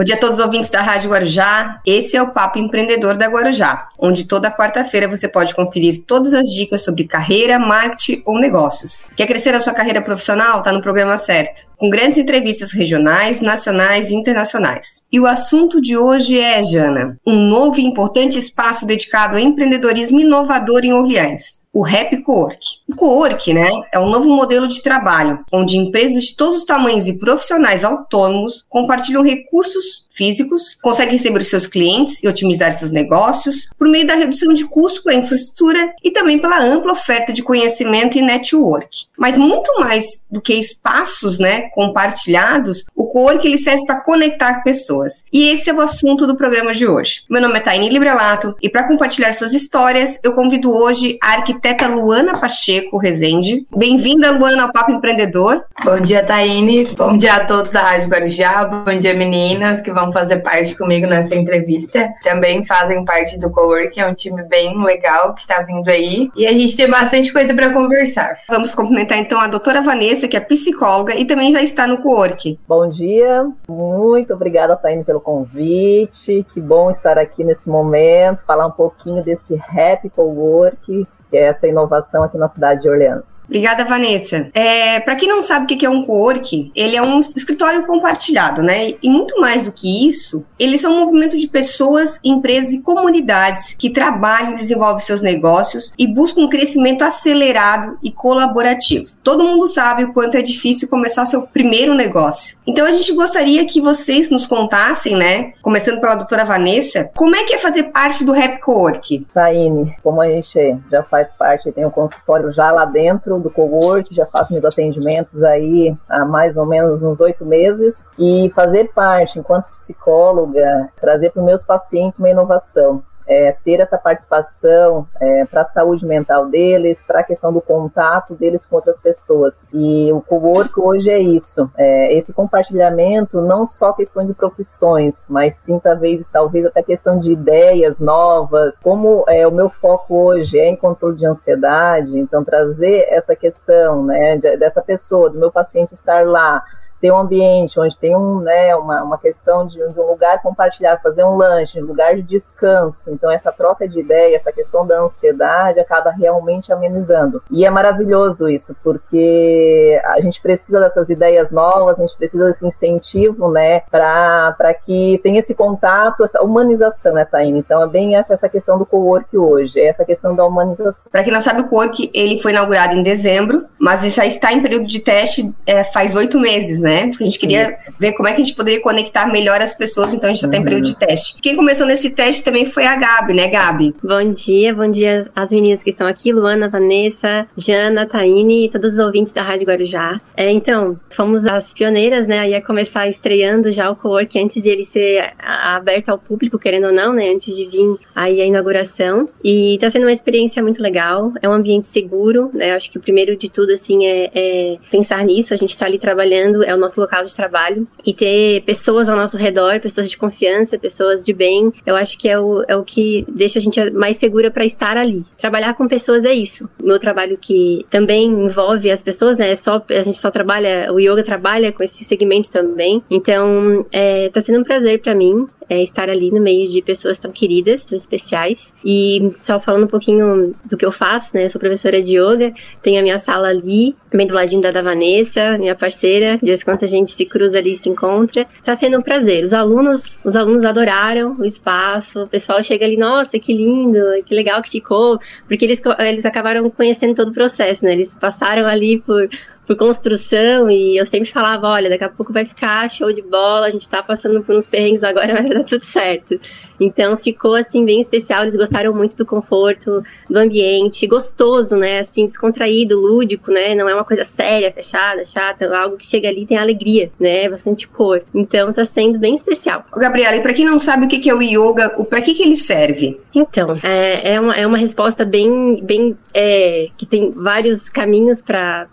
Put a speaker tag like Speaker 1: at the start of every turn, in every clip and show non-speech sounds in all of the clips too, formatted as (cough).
Speaker 1: Bom dia a todos os ouvintes da Rádio Guarujá. Esse é o Papo Empreendedor da Guarujá, onde toda quarta-feira você pode conferir todas as dicas sobre carreira, marketing ou negócios. Quer crescer a sua carreira profissional? Tá no programa certo. Com grandes entrevistas regionais, nacionais e internacionais. E o assunto de hoje é, Jana, um novo e importante espaço dedicado ao empreendedorismo inovador em Orleans o Rap Cowork. O Cowork, né, é um novo modelo de trabalho onde empresas de todos os tamanhos e profissionais autônomos compartilham recursos físicos, conseguem receber os seus clientes e otimizar seus negócios por meio da redução de custo com a infraestrutura e também pela ampla oferta de conhecimento e network. Mas muito mais do que espaços, né, compartilhados, o Cowork ele serve para conectar pessoas. E esse é o assunto do programa de hoje. Meu nome é Taini Librelato e para compartilhar suas histórias, eu convido hoje a arquiteta Luana Pacheco Rezende. Bem-vinda, Luana, ao Papo Empreendedor.
Speaker 2: Bom dia, Taine. Bom dia a todos da Rádio Guarujá. Bom dia, meninas que vão fazer parte comigo nessa entrevista. Também fazem parte do Cowork, é um time bem legal que está vindo aí. E a gente tem bastante coisa para conversar.
Speaker 1: Vamos cumprimentar então a doutora Vanessa, que é psicóloga e também já está no Cowork.
Speaker 3: Bom dia, muito obrigada, Taine, pelo convite. Que bom estar aqui nesse momento, falar um pouquinho desse Rap Cowork que é essa inovação aqui na cidade de Orleans.
Speaker 1: Obrigada, Vanessa. É, Para quem não sabe o que é um co-work, ele é um escritório compartilhado, né? E muito mais do que isso, eles são um movimento de pessoas, empresas e comunidades que trabalham e desenvolvem seus negócios e buscam um crescimento acelerado e colaborativo. Todo mundo sabe o quanto é difícil começar seu primeiro negócio. Então a gente gostaria que vocês nos contassem, né? Começando pela doutora Vanessa, como é que é fazer parte do Rap Co-work?
Speaker 3: Taine, como a gente já faz faz parte, tem um consultório já lá dentro do cowork, já faço meus atendimentos aí há mais ou menos uns oito meses, e fazer parte, enquanto psicóloga, trazer para os meus pacientes uma inovação é, ter essa participação é, para a saúde mental deles, para a questão do contato deles com outras pessoas. E o co-work hoje é isso, é, esse compartilhamento, não só questão de profissões, mas sim talvez, talvez até questão de ideias novas, como é, o meu foco hoje é em controle de ansiedade, então trazer essa questão né, de, dessa pessoa, do meu paciente estar lá, ter um ambiente onde tem um, né, uma, uma questão de, de, um lugar compartilhar, fazer um lanche, um lugar de descanso. Então, essa troca de ideia, essa questão da ansiedade acaba realmente amenizando. E é maravilhoso isso, porque a gente precisa dessas ideias novas, a gente precisa desse incentivo, né, para que tenha esse contato, essa humanização, né, Taine? Então, é bem essa, essa questão do co-work hoje, é essa questão da humanização.
Speaker 1: Para quem não sabe, o co-work, ele foi inaugurado em dezembro, mas já está em período de teste é, faz oito meses, né? Né? Porque a gente queria Isso. ver como é que a gente poderia conectar melhor as pessoas, então a gente está uhum. em período de teste. Quem começou nesse teste também foi a Gabi, né, Gabi?
Speaker 4: Bom dia, bom dia às meninas que estão aqui, Luana, Vanessa, Jana, Taine e todos os ouvintes da Rádio Guarujá. É, então, fomos as pioneiras, né, a começar estreando já o co-work antes de ele ser aberto ao público, querendo ou não, né, antes de vir aí a inauguração. E está sendo uma experiência muito legal, é um ambiente seguro, né, acho que o primeiro de tudo, assim, é, é pensar nisso, a gente está ali trabalhando, é o nosso local de trabalho e ter pessoas ao nosso redor, pessoas de confiança, pessoas de bem, eu acho que é o, é o que deixa a gente mais segura para estar ali. Trabalhar com pessoas é isso. O meu trabalho que também envolve as pessoas, né? É só, a gente só trabalha, o yoga trabalha com esse segmento também. Então, é, tá sendo um prazer para mim é estar ali no meio de pessoas tão queridas, tão especiais. E só falando um pouquinho do que eu faço, né? Eu sou professora de yoga, tenho a minha sala ali, bem do ladinho da, da Vanessa, minha parceira. De vez em quando a gente se cruza ali e se encontra. Tá sendo um prazer. Os alunos, os alunos adoraram o espaço. O pessoal chega ali, nossa, que lindo, que legal que ficou, porque eles, eles acabaram conhecendo todo o processo, né? Eles passaram ali por por construção e eu sempre falava, olha, daqui a pouco vai ficar show de bola, a gente tá passando por uns perrengues agora, (laughs) mas dar (laughs) tudo certo. Então ficou assim bem especial, eles gostaram muito do conforto, do ambiente, gostoso, né, assim, descontraído, lúdico, né, não é uma coisa séria, fechada, chata, é algo que chega ali tem alegria, né, bastante cor. Então tá sendo bem especial.
Speaker 1: Gabriela, e para quem não sabe o que é o yoga, o para que que ele serve?
Speaker 4: Então, é, é, uma, é uma resposta bem, bem é, que tem vários caminhos para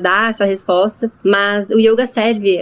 Speaker 4: dar dar essa resposta, mas o yoga serve,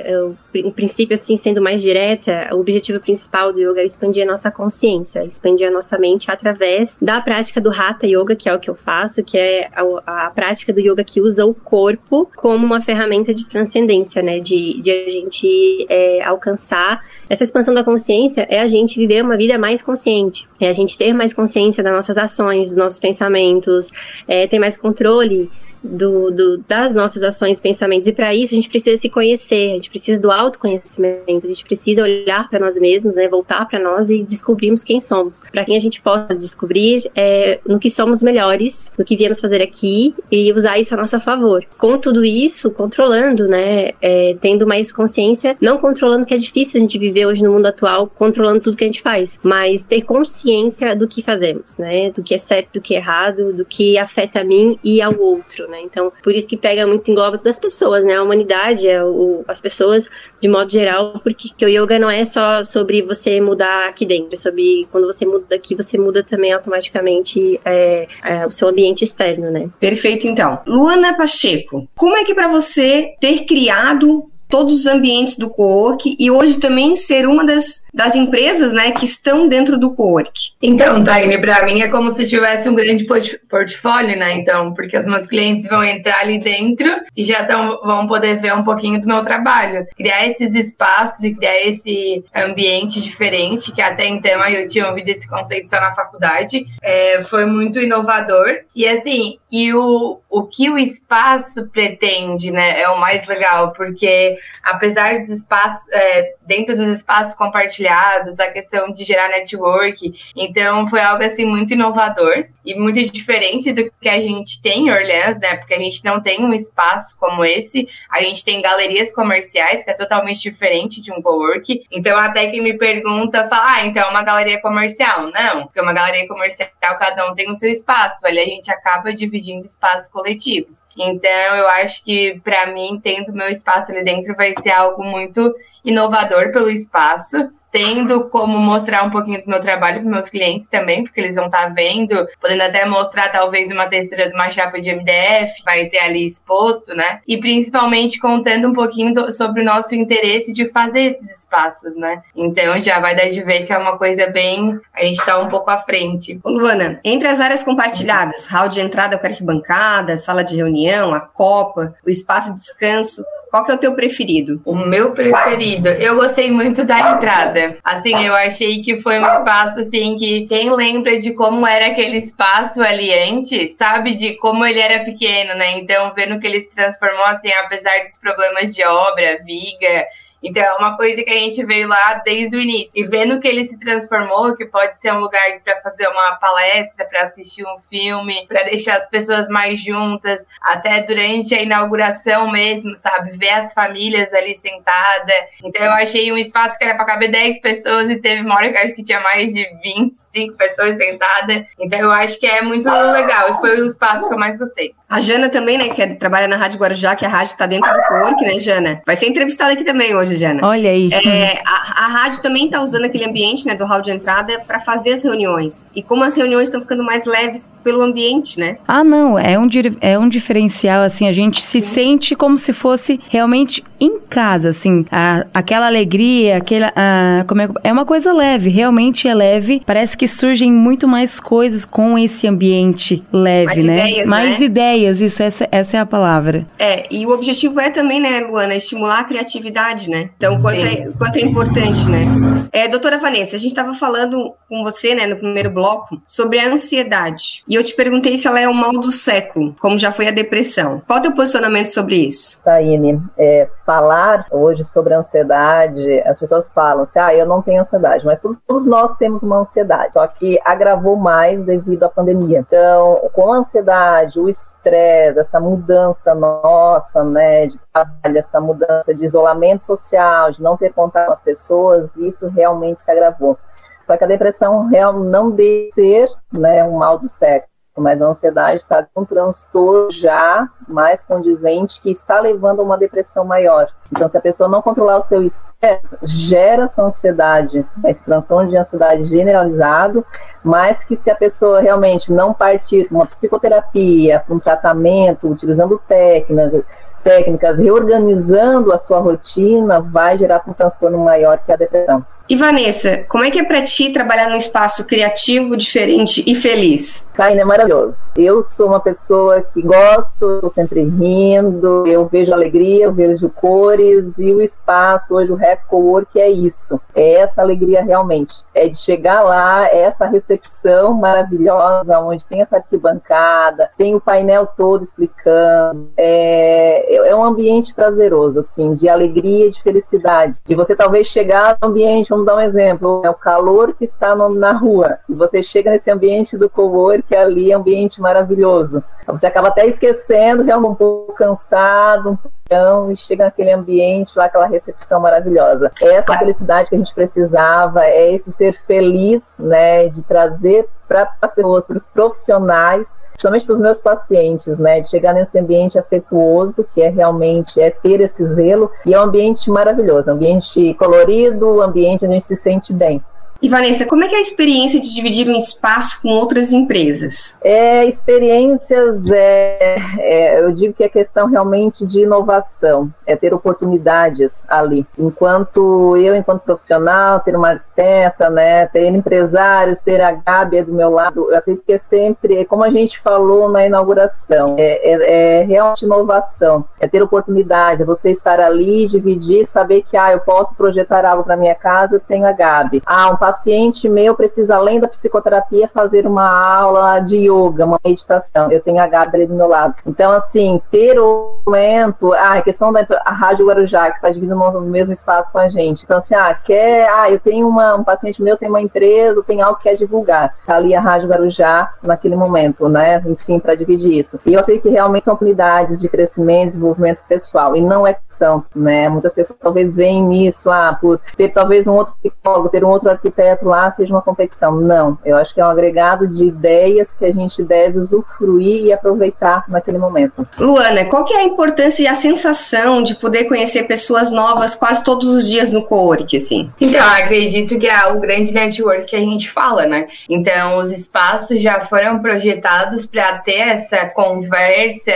Speaker 4: o princípio assim sendo mais direta, o objetivo principal do yoga é expandir a nossa consciência, expandir a nossa mente através da prática do Hatha Yoga, que é o que eu faço, que é a, a prática do yoga que usa o corpo como uma ferramenta de transcendência, né, de, de a gente é, alcançar essa expansão da consciência é a gente viver uma vida mais consciente, é a gente ter mais consciência das nossas ações, dos nossos pensamentos, é, ter mais controle do, do, das nossas ações e pensamentos. E para isso a gente precisa se conhecer, a gente precisa do autoconhecimento, a gente precisa olhar para nós mesmos, né, voltar para nós e descobrirmos quem somos. Para quem a gente possa descobrir é, no que somos melhores, no que viemos fazer aqui e usar isso a nosso favor. Com tudo isso, controlando, né, é, tendo mais consciência, não controlando que é difícil a gente viver hoje no mundo atual, controlando tudo que a gente faz, mas ter consciência do que fazemos, né, do que é certo, do que é errado, do que afeta a mim e ao outro né? Então, por isso que pega muito, engloba todas as pessoas, né? A humanidade, é o, as pessoas de modo geral, porque o yoga não é só sobre você mudar aqui dentro, é sobre quando você muda daqui, você muda também automaticamente é, é, o seu ambiente externo, né?
Speaker 1: Perfeito, então. Luana Pacheco, como é que para você ter criado todos os ambientes do co-work e hoje também ser uma das, das empresas né, que estão dentro do co-work.
Speaker 2: Então, Taine, para mim é como se tivesse um grande portfólio, né? Então, porque os meus clientes vão entrar ali dentro e já tão, vão poder ver um pouquinho do meu trabalho. Criar esses espaços e criar esse ambiente diferente, que até então eu tinha ouvido esse conceito só na faculdade, é, foi muito inovador. E assim, e o, o que o espaço pretende, né? É o mais legal, porque apesar dos espaços, é, dentro dos espaços compartilhados, a questão de gerar network, então foi algo assim muito inovador e muito diferente do que a gente tem em Orleans, né? Porque a gente não tem um espaço como esse, a gente tem galerias comerciais, que é totalmente diferente de um co-work. Então, até que me pergunta, fala, ah, então é uma galeria comercial. Não, porque uma galeria comercial, cada um tem o seu espaço, ali a gente acaba dividindo espaços coletivos. Então, eu acho que, para mim, tendo meu espaço ali dentro, vai ser algo muito inovador pelo espaço tendo como mostrar um pouquinho do meu trabalho para meus clientes também, porque eles vão estar tá vendo, podendo até mostrar talvez uma textura de uma chapa de MDF, vai ter ali exposto, né? E principalmente contando um pouquinho do, sobre o nosso interesse de fazer esses espaços, né? Então já vai dar de ver que é uma coisa bem. A gente está um pouco à frente.
Speaker 1: Ô, Luana, entre as áreas compartilhadas, hall de entrada com arquibancada, sala de reunião, a copa, o espaço de descanso, qual que é o teu preferido?
Speaker 2: O meu preferido, eu gostei muito da entrada. Assim, eu achei que foi um espaço assim que quem lembra de como era aquele espaço ali antes, sabe de como ele era pequeno, né? Então, vendo que ele se transformou assim, apesar dos problemas de obra, viga, então é uma coisa que a gente veio lá desde o início. E vendo que ele se transformou, que pode ser um lugar para fazer uma palestra, para assistir um filme, para deixar as pessoas mais juntas, até durante a inauguração mesmo, sabe? Ver as famílias ali sentadas. Então eu achei um espaço que era para caber 10 pessoas e teve uma hora que acho que tinha mais de 25 pessoas sentadas. Então eu acho que é muito legal. E foi o espaço que eu mais gostei.
Speaker 1: A Jana também, né, que é, trabalha na Rádio Guarujá, que a rádio está dentro do Cork, né, Jana? Vai ser entrevistada aqui também hoje hoje, Jana.
Speaker 5: Olha aí.
Speaker 1: É, a, a, rádio também está usando aquele ambiente né, do hall de entrada para fazer as reuniões. E como as reuniões estão ficando mais leves pelo ambiente, né?
Speaker 5: Ah, não. É um, é um diferencial, assim, a gente se Sim. sente como se fosse realmente em casa, assim. A, aquela alegria, aquela. A, como é, é uma coisa leve, realmente é leve. Parece que surgem muito mais coisas com esse ambiente leve, mais né? Ideias, mais né? ideias, isso, essa, essa é a palavra.
Speaker 1: É, e o objetivo é também, né, Luana, estimular a criatividade, né? Né? Então, quanto é, quanto é importante, né? É, doutora Vanessa, a gente estava falando com você, né, no primeiro bloco, sobre a ansiedade. E eu te perguntei se ela é o mal do século, como já foi a depressão. Qual é o teu posicionamento sobre isso?
Speaker 3: Taine, é, falar hoje sobre ansiedade, as pessoas falam assim, ah, eu não tenho ansiedade, mas todos, todos nós temos uma ansiedade, só que agravou mais devido à pandemia. Então, com a ansiedade, o estresse, essa mudança nossa, né, de essa mudança de isolamento social, de não ter contato com as pessoas, isso realmente se agravou. Só que a depressão real não deve ser né, um mal do século, mas a ansiedade está um transtorno já mais condizente que está levando a uma depressão maior. Então, se a pessoa não controlar o seu estresse, gera essa ansiedade, esse transtorno de ansiedade generalizado, mas que se a pessoa realmente não partir para uma psicoterapia, para um tratamento, utilizando técnicas, técnicas, reorganizando a sua rotina, vai gerar um transtorno maior que a depressão.
Speaker 1: E Vanessa, como é que é para ti trabalhar num espaço criativo, diferente e feliz?
Speaker 3: Caína é maravilhoso. Eu sou uma pessoa que gosto, estou sempre rindo, eu vejo alegria, eu vejo cores e o espaço, hoje o Rap Cowork é isso. É essa alegria realmente. É de chegar lá, é essa recepção maravilhosa, onde tem essa arquibancada, tem o painel todo explicando. É, é um ambiente prazeroso, assim, de alegria e de felicidade. De você talvez chegar no ambiente, vamos dar um exemplo, é o calor que está no, na rua, e você chega nesse ambiente do cowork, que ali é um ambiente maravilhoso. Você acaba até esquecendo, já um pouco cansado, um pouquinho, e chega naquele ambiente lá, aquela recepção maravilhosa. Essa felicidade que a gente precisava, é esse ser feliz, né, de trazer para as pessoas, para os profissionais, principalmente para os meus pacientes, né, de chegar nesse ambiente afetuoso, que é realmente é ter esse zelo, e é um ambiente maravilhoso, ambiente colorido, ambiente onde a gente se sente bem.
Speaker 1: E Vanessa, como é que é a experiência de dividir um espaço com outras empresas?
Speaker 3: É, experiências, é, é, eu digo que é questão realmente de inovação, é ter oportunidades ali. Enquanto eu, enquanto profissional, ter uma arquiteta, né, ter empresários, ter a Gabi do meu lado, eu acredito que é sempre, como a gente falou na inauguração, é, é, é realmente inovação, é ter oportunidade, é você estar ali, dividir, saber que, ah, eu posso projetar algo para minha casa, eu tenho a Gabi. Ah, um paciente meu precisa, além da psicoterapia, fazer uma aula de yoga, uma meditação. Eu tenho a Gabriela do meu lado. Então, assim, ter o momento, ah, a questão da a Rádio Guarujá, que está dividindo no mesmo espaço com a gente. Então, assim, ah, quer, ah, eu tenho uma, um paciente meu, tem uma empresa, tem algo que quer divulgar. Tá ali a Rádio Guarujá naquele momento, né? Enfim, para dividir isso. E eu acredito que realmente são unidades de crescimento, desenvolvimento pessoal, e não é são, né? Muitas pessoas talvez veem nisso, ah, por ter talvez um outro psicólogo, ter um outro arquiteto arquiteto lá seja uma competição. Não, eu acho que é um agregado de ideias que a gente deve usufruir e aproveitar naquele momento.
Speaker 1: Luana, qual que é a importância e a sensação de poder conhecer pessoas novas quase todos os dias no co-work, assim?
Speaker 2: Então, acredito que é o grande network que a gente fala, né? Então, os espaços já foram projetados para ter essa conversa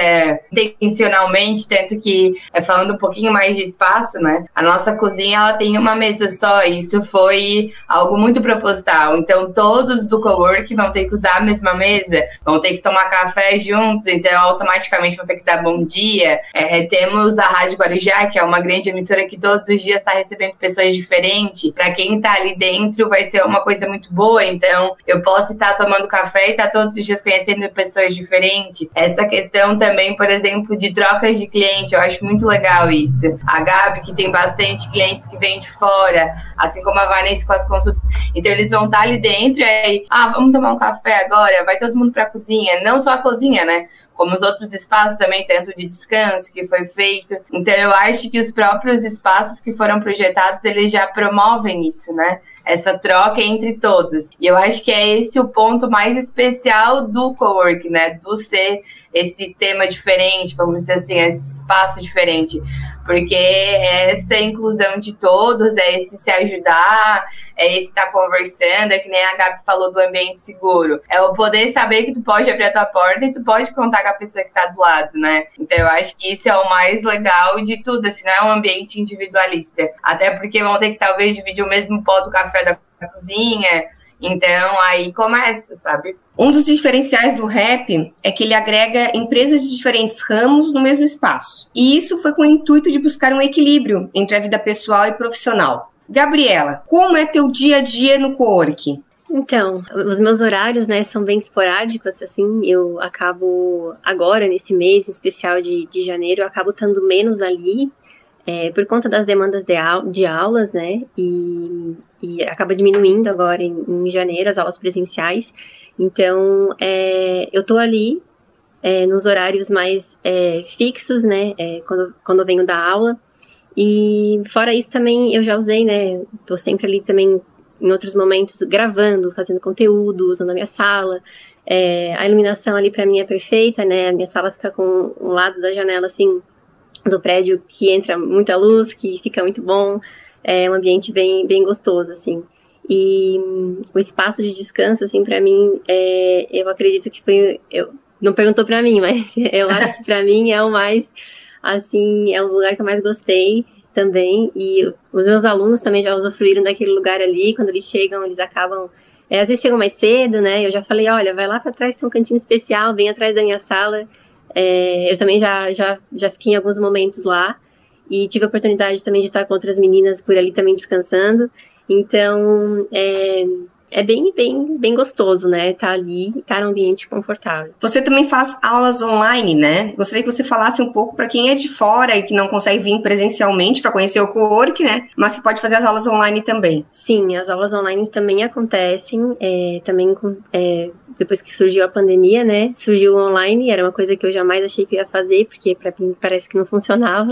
Speaker 2: intencionalmente, tanto que, é, falando um pouquinho mais de espaço, né? A nossa cozinha, ela tem uma mesa só, isso foi algo algo muito proposital. Então, todos do cowork vão ter que usar a mesma mesa, vão ter que tomar café juntos, então automaticamente vão ter que dar bom dia. É, temos a Rádio Guarujá, que é uma grande emissora que todos os dias está recebendo pessoas diferentes. Para quem está ali dentro, vai ser uma coisa muito boa. Então, eu posso estar tomando café e estar tá todos os dias conhecendo pessoas diferentes. Essa questão também, por exemplo, de trocas de cliente, eu acho muito legal isso. A Gabi, que tem bastante clientes que vêm de fora, assim como a Vanessa com as consultas então eles vão estar ali dentro e aí, ah, vamos tomar um café agora, vai todo mundo para a cozinha. Não só a cozinha, né? como os outros espaços também, tanto de descanso que foi feito. Então eu acho que os próprios espaços que foram projetados, eles já promovem isso, né? Essa troca entre todos. E eu acho que é esse o ponto mais especial do co-work, né? Do ser esse tema diferente, vamos dizer assim, esse espaço diferente. Porque essa inclusão de todos, é esse se ajudar, é esse estar tá conversando, é que nem a Gabi falou do ambiente seguro. É o poder saber que tu pode abrir a tua porta e tu pode contar com a pessoa que tá do lado, né? Então eu acho que isso é o mais legal de tudo, assim, não é um ambiente individualista. Até porque vão ter que talvez dividir o mesmo pó do café da cozinha. Então aí começa, sabe?
Speaker 1: Um dos diferenciais do rap é que ele agrega empresas de diferentes ramos no mesmo espaço. E isso foi com o intuito de buscar um equilíbrio entre a vida pessoal e profissional. Gabriela, como é teu dia a dia no co-work?
Speaker 4: Então, os meus horários, né, são bem esporádicos, assim, eu acabo agora, nesse mês em especial de, de janeiro, eu acabo estando menos ali, é, por conta das demandas de, au de aulas, né, e, e, acaba diminuindo agora em, em, janeiro as aulas presenciais, então, é, eu tô ali é, nos horários mais é, fixos, né, é, quando, quando eu venho da aula, e fora isso também eu já usei, né? Tô sempre ali também em outros momentos gravando, fazendo conteúdo, usando a minha sala. É, a iluminação ali para mim é perfeita, né? A minha sala fica com um lado da janela assim do prédio que entra muita luz, que fica muito bom. É um ambiente bem bem gostoso assim. E o espaço de descanso assim para mim, é, eu acredito que foi eu não perguntou para mim, (laughs) mas eu acho que para mim é o mais Assim, é o lugar que eu mais gostei também. E os meus alunos também já usufruíram daquele lugar ali. Quando eles chegam, eles acabam. É, às vezes chegam mais cedo, né? Eu já falei: olha, vai lá para trás, tem um cantinho especial, vem atrás da minha sala. É, eu também já, já, já fiquei em alguns momentos lá. E tive a oportunidade também de estar com outras meninas por ali também descansando. Então, é, é bem, bem, bem gostoso, né? Tá ali, tá num ambiente confortável.
Speaker 1: Você também faz aulas online, né? Gostaria que você falasse um pouco para quem é de fora e que não consegue vir presencialmente para conhecer o co-work, né? Mas que pode fazer as aulas online também.
Speaker 4: Sim, as aulas online também acontecem, é, também com, é, depois que surgiu a pandemia, né? Surgiu online, era uma coisa que eu jamais achei que eu ia fazer, porque para mim parece que não funcionava,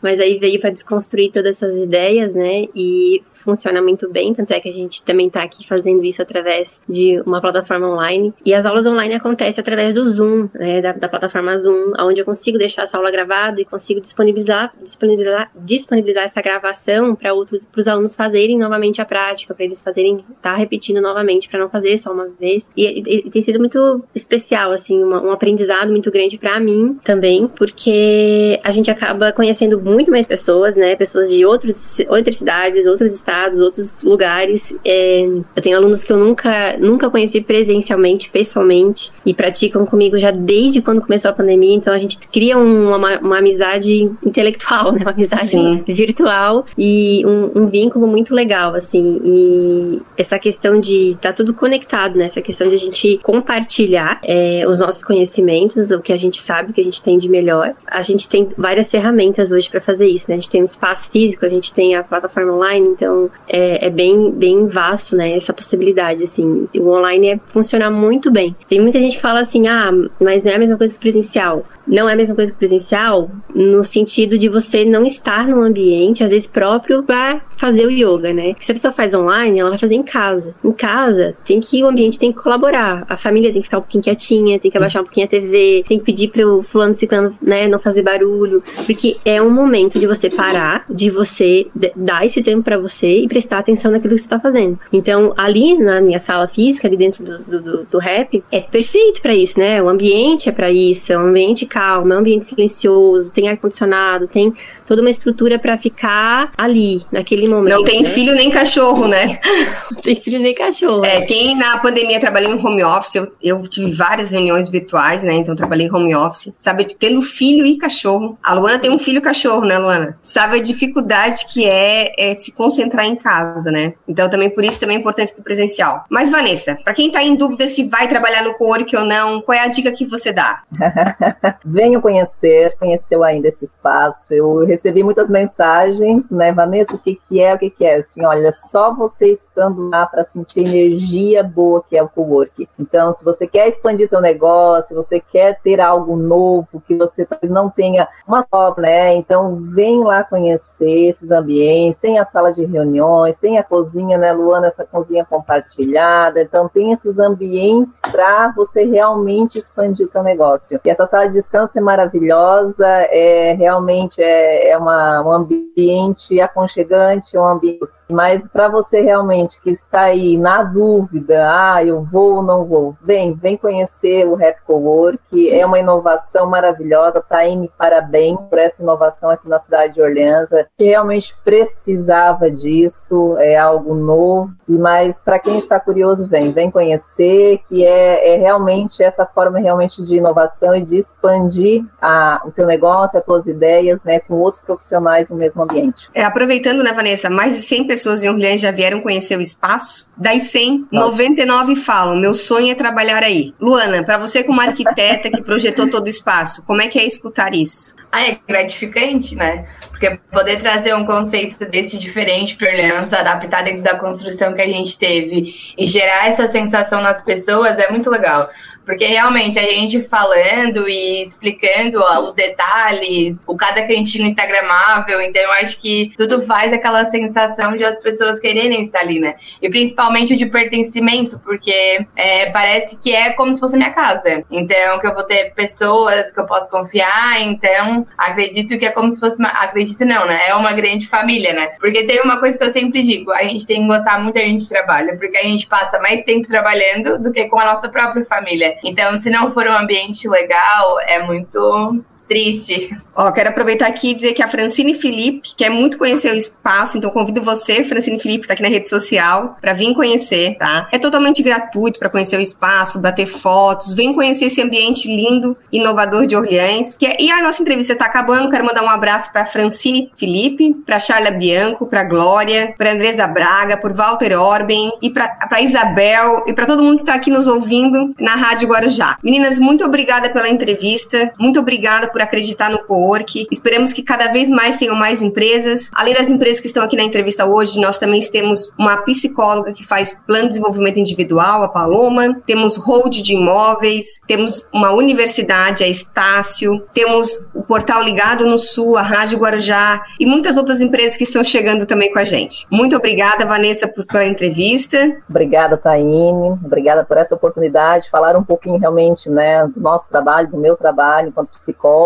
Speaker 4: mas aí veio para desconstruir todas essas ideias, né? E funciona muito bem, tanto é que a gente também está aqui fazendo isso através de uma plataforma online. E as aulas online acontecem através do Zoom, né? Da, da plataforma Zoom, onde eu consigo deixar essa aula gravada e consigo disponibilizar, disponibilizar, disponibilizar essa gravação para outros, para os alunos fazerem novamente a prática, para eles fazerem, tá repetindo novamente, para não fazer só uma vez. E, e, tem sido muito especial, assim, uma, um aprendizado muito grande para mim também, porque a gente acaba conhecendo muito mais pessoas, né? Pessoas de outros, outras cidades, outros estados, outros lugares. É, eu tenho alunos que eu nunca, nunca conheci presencialmente, pessoalmente, e praticam comigo já desde quando começou a pandemia, então a gente cria uma, uma amizade intelectual, né? Uma amizade Sim. virtual e um, um, vínculo muito legal, assim. E essa questão de tá tudo conectado, né? Essa questão de a gente compartilhar é, os nossos conhecimentos, o que a gente sabe, o que a gente tem de melhor. A gente tem várias ferramentas hoje para fazer isso, né? A gente tem um espaço físico, a gente tem a plataforma online, então é, é, bem, bem vasto, né? Essa possibilidade, assim. O online é funcionar muito bem. Tem muita gente que fala assim, ah, mas não é a mesma coisa que presencial não é a mesma coisa que presencial, no sentido de você não estar num ambiente, às vezes próprio, para fazer o yoga, né? Porque se a pessoa faz online, ela vai fazer em casa. Em casa, tem que o ambiente tem que colaborar. A família tem que ficar um pouquinho quietinha, tem que abaixar um pouquinho a TV, tem que pedir pro fulano ciclano, né, não fazer barulho, porque é um momento de você parar, de você dar esse tempo para você e prestar atenção naquilo que você tá fazendo. Então, ali na minha sala física, ali dentro do, do, do, do rap, é perfeito para isso, né? O ambiente é para isso, é um ambiente calmo, é um ambiente silencioso, tem ar-condicionado, tem toda uma estrutura para ficar ali, naquele momento.
Speaker 1: Não tem
Speaker 4: né?
Speaker 1: filho nem cachorro, né? (laughs)
Speaker 4: Não tem filho nem cachorro.
Speaker 1: É, quem na pandemia trabalhou em home office, eu, eu tive várias reuniões virtuais, né? Então trabalhei em home office. Sabe, tendo filho e cachorro. A Luana tem um filho e cachorro, né, Luana? Sabe a dificuldade que é, é se concentrar em casa, né? Então também por isso também a importância do presencial. Mas, Vanessa, para quem tá em dúvida se vai trabalhar no co-work ou não, qual é a dica que você dá? (laughs)
Speaker 3: Venho conhecer, conheceu ainda esse espaço. Eu recebi muitas mensagens, né, Vanessa, o que, que é, o que, que é? Assim, olha, só você estando lá para sentir energia boa que é o co-work. Então, se você quer expandir seu negócio, se você quer ter algo novo, que você talvez não tenha uma só, né? Então, vem lá conhecer esses ambientes, tem a sala de reuniões, tem a cozinha, né, Luana, essa cozinha compartilhada. Então, tem esses ambientes para você realmente expandir o seu negócio. E essa sala de descanso é maravilhosa, é realmente é, é uma, um ambiente aconchegante, um ambiente. Mas para você realmente que está aí na dúvida, ah, eu vou ou não vou, vem, vem conhecer o Rap Cowork, é uma inovação maravilhosa. Taine, parabéns por essa inovação aqui na cidade de Orleans, que realmente precisava disso, é algo novo. Mas para quem está curioso, vem, vem conhecer, que é, é realmente essa forma realmente de inovação e de expandir a, o teu negócio, as tuas ideias, né, com outros profissionais no mesmo ambiente.
Speaker 1: É, aproveitando, né, Vanessa, mais de 100 pessoas em Orleans já vieram conhecer o espaço. Das 100, Nossa. 99 falam, meu sonho é trabalhar aí. Luana, para você como arquiteta que projetou todo o espaço, como é que é escutar isso?
Speaker 2: Ah, é gratificante, né? Porque poder trazer um conceito desse diferente para Orleans, adaptar dentro da construção que a gente teve e gerar essa sensação nas pessoas é muito legal. Porque realmente a gente falando e explicando ó, os detalhes, o cada cantinho instagramável, então eu acho que tudo faz aquela sensação de as pessoas quererem estar ali, né? E principalmente o de pertencimento, porque é, parece que é como se fosse minha casa. Então, que eu vou ter pessoas que eu posso confiar, então acredito que é como se fosse uma. Acredito não, né? É uma grande família, né? Porque tem uma coisa que eu sempre digo: a gente tem que gostar muito da gente trabalha, porque a gente passa mais tempo trabalhando do que com a nossa própria família. Então, se não for um ambiente legal, é muito Triste.
Speaker 1: Ó, quero aproveitar aqui e dizer que a Francine Felipe quer muito conhecer o espaço, então convido você, Francine Felipe, que tá aqui na rede social, para vir conhecer, tá? É totalmente gratuito para conhecer o espaço, bater fotos, vem conhecer esse ambiente lindo, inovador de Orleans. É, e a nossa entrevista tá acabando, quero mandar um abraço para Francine Felipe, para Charla Bianco, para Glória, para Andresa Braga, por Walter Orben e para Isabel e para todo mundo que tá aqui nos ouvindo na Rádio Guarujá. Meninas, muito obrigada pela entrevista, muito obrigada por acreditar no co-work. Esperamos que cada vez mais tenham mais empresas. Além das empresas que estão aqui na entrevista hoje, nós também temos uma psicóloga que faz plano de desenvolvimento individual, a Paloma. Temos hold de imóveis. Temos uma universidade, a Estácio. Temos o portal Ligado no Sul, a Rádio Guarujá e muitas outras empresas que estão chegando também com a gente. Muito obrigada, Vanessa, por, pela entrevista.
Speaker 3: Obrigada, Taine. Obrigada por essa oportunidade de falar um pouquinho realmente né, do nosso trabalho, do meu trabalho enquanto psicóloga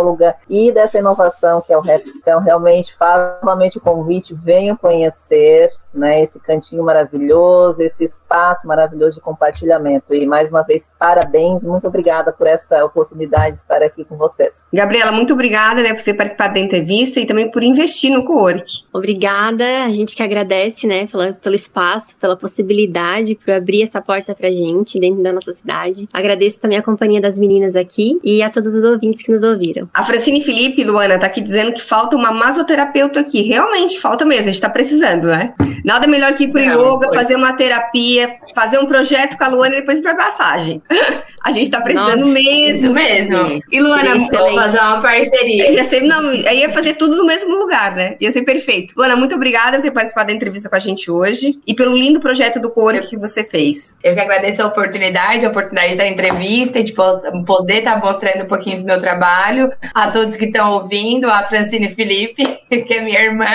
Speaker 3: e dessa inovação que é o REP. Então, realmente, faz novamente o convite, venham conhecer né, esse cantinho maravilhoso, esse espaço maravilhoso de compartilhamento. E, mais uma vez, parabéns, muito obrigada por essa oportunidade de estar aqui com vocês.
Speaker 1: Gabriela, muito obrigada né, por ter participado da entrevista e também por investir no co-work.
Speaker 4: Obrigada, a gente que agradece né, pela, pelo espaço, pela possibilidade, por abrir essa porta pra gente dentro da nossa cidade. Agradeço também a companhia das meninas aqui e a todos os ouvintes que nos ouviram.
Speaker 1: A Francine Felipe, Luana, tá aqui dizendo que falta uma masoterapeuta aqui. Realmente, falta mesmo, a gente tá precisando, né? Nada melhor que ir pro Não, yoga, foi. fazer uma terapia, fazer um projeto com a Luana e depois ir pra passagem. (laughs) A gente tá precisando Nossa, mesmo.
Speaker 2: Isso mesmo.
Speaker 1: E Luana,
Speaker 2: vou fazer uma parceria.
Speaker 1: Ia ser, não, ia fazer tudo no mesmo lugar, né? Ia ser perfeito. Luana, muito obrigada por ter participado da entrevista com a gente hoje e pelo lindo projeto do Corpo que você fez.
Speaker 2: Eu que agradeço a oportunidade, a oportunidade da entrevista, de poder estar tá mostrando um pouquinho do meu trabalho, a todos que estão ouvindo, a Francine Felipe, que é minha irmã.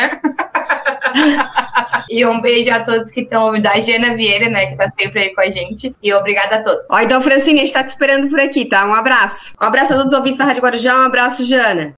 Speaker 2: e um beijo a todos que estão ouvindo. A Jana Vieira, né, que tá sempre aí com a gente. E obrigada a todos.
Speaker 1: Ó, então, Francine, a gente tá te esperando por aqui, tá? Um abraço. Um abraço a todos os ouvintes da Rádio Guarujá. Um abraço, Jana.